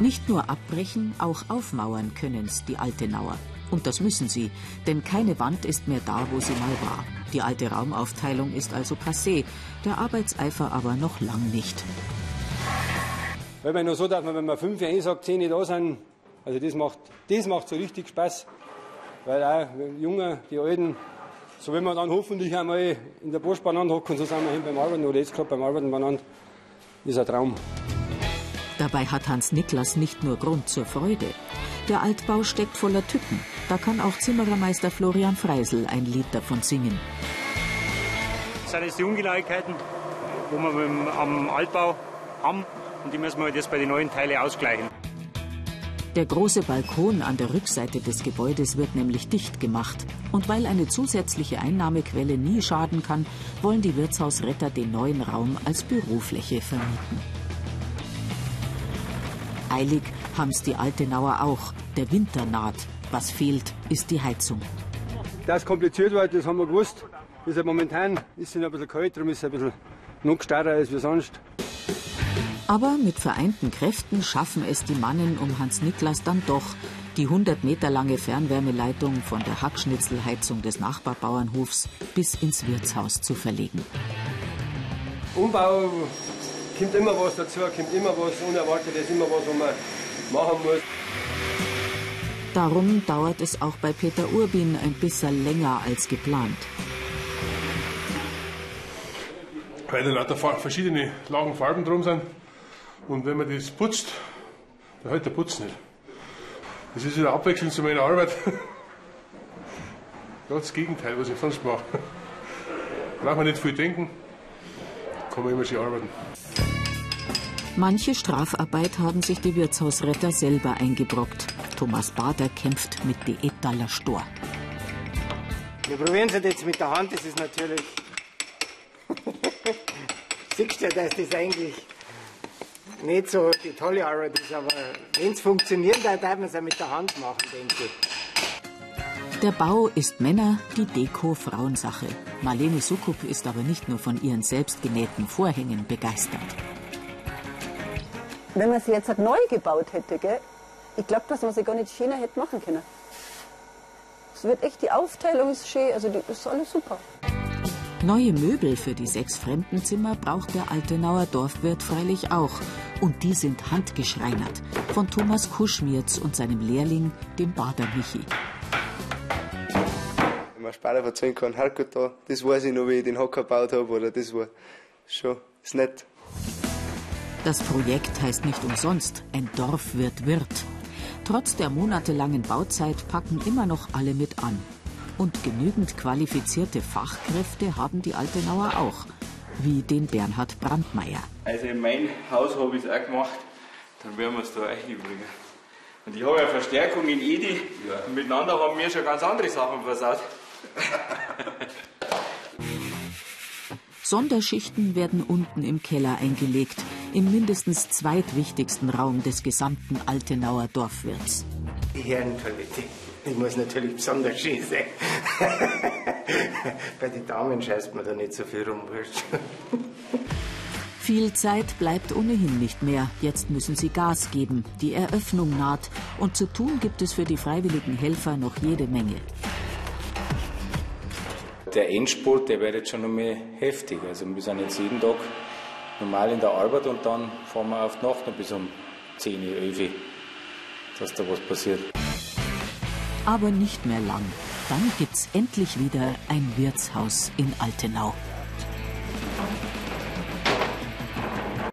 Nicht nur abbrechen, auch aufmauern können's die Altenauer. Und das müssen sie, denn keine Wand ist mehr da, wo sie mal war. Die alte Raumaufteilung ist also passé, der Arbeitseifer aber noch lang nicht. Weil man nur so, man, wenn man fünf einsagt, zehn da sind, also das macht, das macht so richtig Spaß. Weil auch die Jungen, die Alten, so wenn wir dann hoffentlich einmal in der Post beieinander hocken, so sind wir hin beim Arbeiten oder jetzt gerade beim Arbeiten beieinander, ist ein Traum. Dabei hat Hans Niklas nicht nur Grund zur Freude. Der Altbau steckt voller Tücken. Da kann auch Zimmerermeister Florian Freisel ein Lied davon singen. Das sind jetzt die Ungenauigkeiten, wo wir am Altbau haben und die müssen wir jetzt bei den neuen Teilen ausgleichen. Der große Balkon an der Rückseite des Gebäudes wird nämlich dicht gemacht. Und weil eine zusätzliche Einnahmequelle nie schaden kann, wollen die Wirtshausretter den neuen Raum als Bürofläche vermieten. Eilig haben's die Altenauer auch. Der Winter naht. Was fehlt, ist die Heizung. Das kompliziert wird, das haben wir gewusst. Ist ja momentan ist es ein bisschen kalt, darum ist es ein bisschen noch starrer als wie sonst. Aber mit vereinten Kräften schaffen es die Mannen um Hans Niklas dann doch, die 100 Meter lange Fernwärmeleitung von der Hackschnitzelheizung des Nachbarbauernhofs bis ins Wirtshaus zu verlegen. Umbau kommt immer was dazu, kommt immer was Unerwartetes, immer was, was man machen muss. Darum dauert es auch bei Peter Urbin ein bisschen länger als geplant. Weil da lauter verschiedene Lagen Farben drum sind. Und wenn man das putzt, dann hält der Putz nicht. Das ist wieder Abwechslung zu meiner Arbeit. Ganz das Gegenteil, was ich sonst mache. Braucht man nicht viel denken, kann man immer schön arbeiten. Manche Strafarbeit haben sich die Wirtshausretter selber eingebrockt. Thomas Bader kämpft mit Diätaler Stor. Wir probieren es jetzt mit der Hand, das ist natürlich. Siehst du, dass das eigentlich nicht so die tolle Arbeit ist, aber wenn es funktioniert, dann darf man es auch mit der Hand machen, denke ich. Der Bau ist Männer, die Deko Frauensache. Marlene Sukup ist aber nicht nur von ihren selbstgenähten Vorhängen begeistert. Wenn man sie jetzt halt neu gebaut hätte, gell, ich glaube, dass man sie gar nicht schöner hätte machen können. Es wird echt, die Aufteilung ist schön, also das ist alles super. Neue Möbel für die sechs Fremdenzimmer braucht der Altenauer Dorfwirt freilich auch. Und die sind handgeschreinert von Thomas Kuschmirz und seinem Lehrling, dem Bader Michi. Wenn man später erzählen kann, Herrgott da, das weiß ich noch, wie ich den Hocker gebaut habe, oder das war schon, ist nett. Das Projekt heißt nicht umsonst ein Dorf wird Wirt. Trotz der monatelangen Bauzeit packen immer noch alle mit an. Und genügend qualifizierte Fachkräfte haben die Altenauer auch, wie den Bernhard Brandmeier. Also in mein Haus habe ich es auch gemacht, dann werden wir es da euch bringen. Und ich habe ja Verstärkung in Edi. Ja. Und miteinander haben wir schon ganz andere Sachen versaut. Sonderschichten werden unten im Keller eingelegt, im mindestens zweitwichtigsten Raum des gesamten Altenauer Dorfwirts. Die Herrentoilette. Die muss natürlich besonders schön sein. Bei den Damen scheißt man da nicht so viel rum. Viel Zeit bleibt ohnehin nicht mehr. Jetzt müssen sie Gas geben. Die Eröffnung naht. Und zu tun gibt es für die freiwilligen Helfer noch jede Menge. Der Endspurt, der wird jetzt schon noch mehr heftig. Also wir sind jetzt jeden Tag normal in der Arbeit und dann fahren wir auf die Nacht noch bis um 10, 11 Uhr, dass da was passiert. Aber nicht mehr lang. Dann gibt's endlich wieder ein Wirtshaus in Altenau.